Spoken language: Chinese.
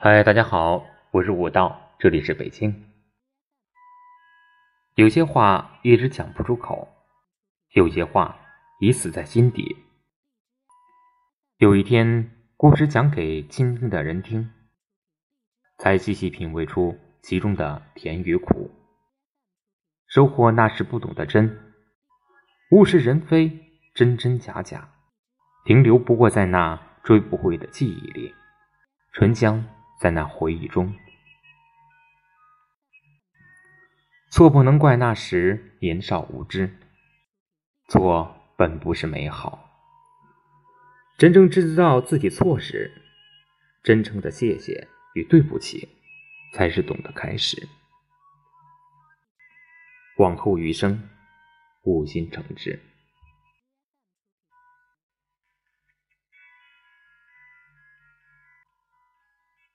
嗨，大家好，我是武道，这里是北京。有些话一直讲不出口，有些话已死在心底。有一天，故事讲给倾听的人听，才细细品味出其中的甜与苦，收获那时不懂的真。物是人非，真真假假，停留不过在那追不回的记忆里，醇香。在那回忆中，错不能怪那时年少无知，错本不是美好。真正知道自己错时，真诚的谢谢与对不起，才是懂得开始。往后余生，勿心诚志。